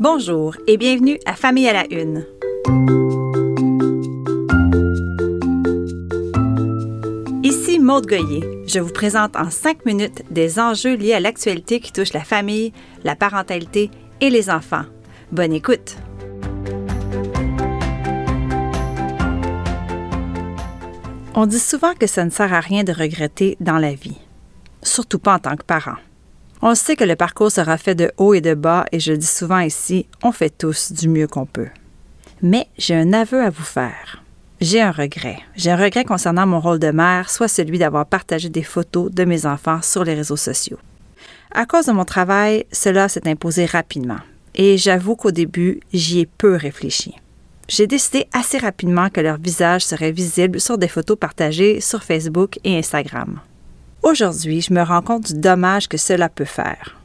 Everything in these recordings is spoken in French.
Bonjour et bienvenue à Famille à la Une. Ici Maude Goyer. Je vous présente en cinq minutes des enjeux liés à l'actualité qui touchent la famille, la parentalité et les enfants. Bonne écoute! On dit souvent que ça ne sert à rien de regretter dans la vie, surtout pas en tant que parent. On sait que le parcours sera fait de haut et de bas et je dis souvent ici, on fait tous du mieux qu'on peut. Mais j'ai un aveu à vous faire. J'ai un regret. J'ai un regret concernant mon rôle de mère, soit celui d'avoir partagé des photos de mes enfants sur les réseaux sociaux. À cause de mon travail, cela s'est imposé rapidement. Et j'avoue qu'au début, j'y ai peu réfléchi. J'ai décidé assez rapidement que leur visage serait visible sur des photos partagées sur Facebook et Instagram. Aujourd'hui, je me rends compte du dommage que cela peut faire.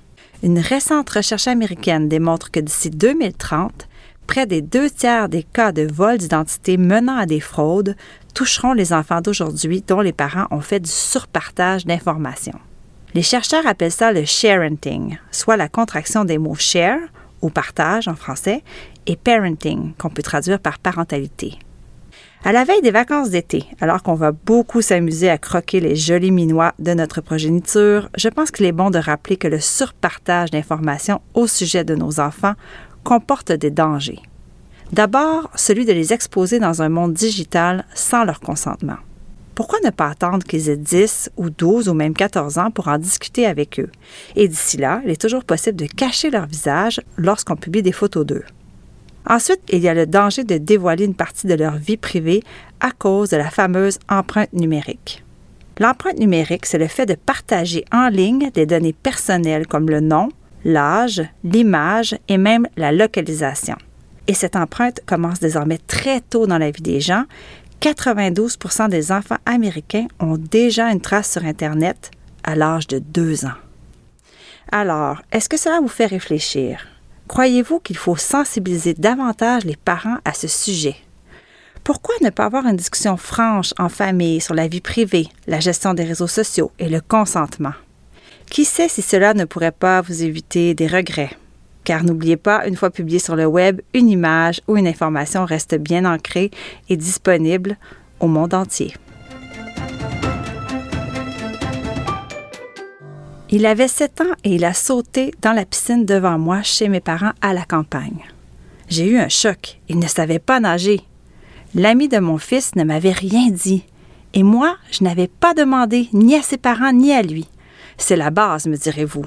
Une récente recherche américaine démontre que d'ici 2030, près des deux tiers des cas de vol d'identité menant à des fraudes toucheront les enfants d'aujourd'hui dont les parents ont fait du surpartage d'informations. Les chercheurs appellent ça le sharenting, soit la contraction des mots share, ou partage en français, et parenting, qu'on peut traduire par parentalité. À la veille des vacances d'été, alors qu'on va beaucoup s'amuser à croquer les jolis minois de notre progéniture, je pense qu'il est bon de rappeler que le surpartage d'informations au sujet de nos enfants comporte des dangers. D'abord, celui de les exposer dans un monde digital sans leur consentement. Pourquoi ne pas attendre qu'ils aient 10 ou 12 ou même 14 ans pour en discuter avec eux? Et d'ici là, il est toujours possible de cacher leur visage lorsqu'on publie des photos d'eux. Ensuite, il y a le danger de dévoiler une partie de leur vie privée à cause de la fameuse empreinte numérique. L'empreinte numérique, c'est le fait de partager en ligne des données personnelles comme le nom, l'âge, l'image et même la localisation. Et cette empreinte commence désormais très tôt dans la vie des gens. 92% des enfants américains ont déjà une trace sur Internet à l'âge de deux ans. Alors, est-ce que cela vous fait réfléchir? Croyez-vous qu'il faut sensibiliser davantage les parents à ce sujet? Pourquoi ne pas avoir une discussion franche en famille sur la vie privée, la gestion des réseaux sociaux et le consentement? Qui sait si cela ne pourrait pas vous éviter des regrets? Car n'oubliez pas, une fois publié sur le web, une image ou une information reste bien ancrée et disponible au monde entier. Il avait sept ans et il a sauté dans la piscine devant moi chez mes parents à la campagne. J'ai eu un choc. Il ne savait pas nager. L'ami de mon fils ne m'avait rien dit. Et moi, je n'avais pas demandé ni à ses parents ni à lui. C'est la base, me direz-vous.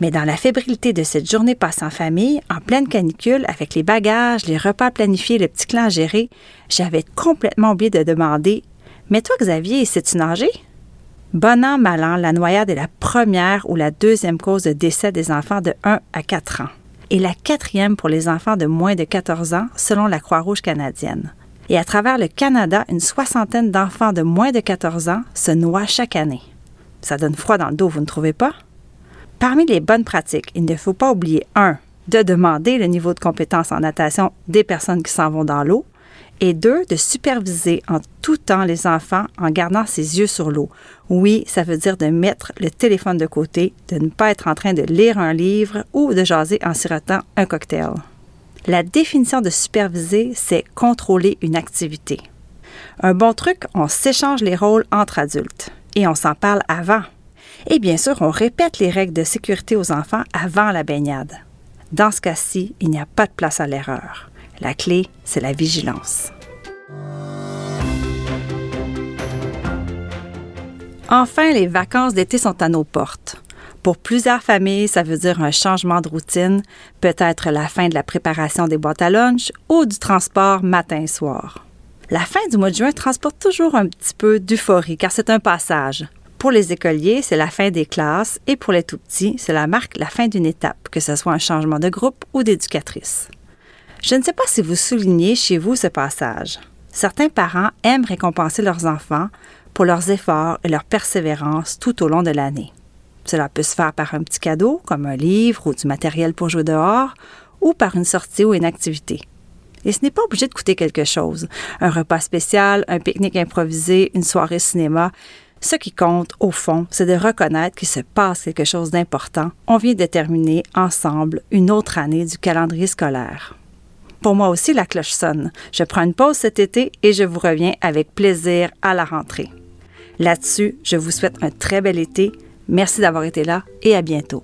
Mais dans la fébrilité de cette journée passée en famille, en pleine canicule, avec les bagages, les repas planifiés, le petit clan géré, j'avais complètement oublié de demander Mais toi, Xavier, sais-tu nager? Bon an, mal an, la noyade est la première ou la deuxième cause de décès des enfants de 1 à 4 ans et la quatrième pour les enfants de moins de 14 ans selon la Croix-Rouge canadienne. Et à travers le Canada, une soixantaine d'enfants de moins de 14 ans se noient chaque année. Ça donne froid dans le dos, vous ne trouvez pas? Parmi les bonnes pratiques, il ne faut pas oublier 1. de demander le niveau de compétence en natation des personnes qui s'en vont dans l'eau et deux, de superviser en tout temps les enfants en gardant ses yeux sur l'eau. Oui, ça veut dire de mettre le téléphone de côté, de ne pas être en train de lire un livre ou de jaser en sirotant un cocktail. La définition de superviser, c'est contrôler une activité. Un bon truc, on s'échange les rôles entre adultes et on s'en parle avant. Et bien sûr, on répète les règles de sécurité aux enfants avant la baignade. Dans ce cas-ci, il n'y a pas de place à l'erreur. La clé, c'est la vigilance. Enfin, les vacances d'été sont à nos portes. Pour plusieurs familles, ça veut dire un changement de routine, peut-être la fin de la préparation des boîtes à lunch ou du transport matin-soir. La fin du mois de juin transporte toujours un petit peu d'euphorie car c'est un passage. Pour les écoliers, c'est la fin des classes et pour les tout-petits, cela marque la fin d'une étape, que ce soit un changement de groupe ou d'éducatrice. Je ne sais pas si vous soulignez chez vous ce passage. Certains parents aiment récompenser leurs enfants pour leurs efforts et leur persévérance tout au long de l'année. Cela peut se faire par un petit cadeau, comme un livre ou du matériel pour jouer dehors, ou par une sortie ou une activité. Et ce n'est pas obligé de coûter quelque chose. Un repas spécial, un pique-nique improvisé, une soirée cinéma. Ce qui compte, au fond, c'est de reconnaître qu'il se passe quelque chose d'important. On vient de terminer ensemble une autre année du calendrier scolaire. Pour moi aussi, la cloche sonne. Je prends une pause cet été et je vous reviens avec plaisir à la rentrée. Là-dessus, je vous souhaite un très bel été. Merci d'avoir été là et à bientôt.